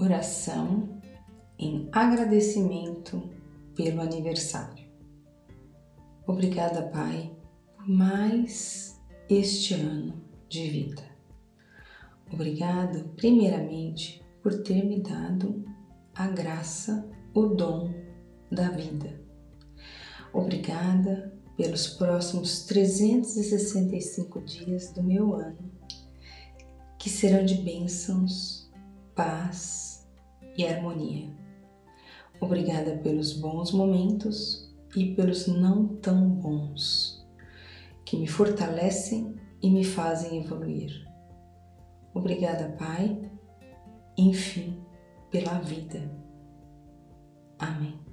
Oração em agradecimento pelo aniversário. Obrigada, Pai, por mais este ano de vida. Obrigada, primeiramente, por ter me dado a graça, o dom da vida. Obrigada pelos próximos 365 dias do meu ano, que serão de bênçãos, paz e harmonia. Obrigada pelos bons momentos e pelos não tão bons, que me fortalecem e me fazem evoluir. Obrigada, Pai, enfim, pela vida. Amém.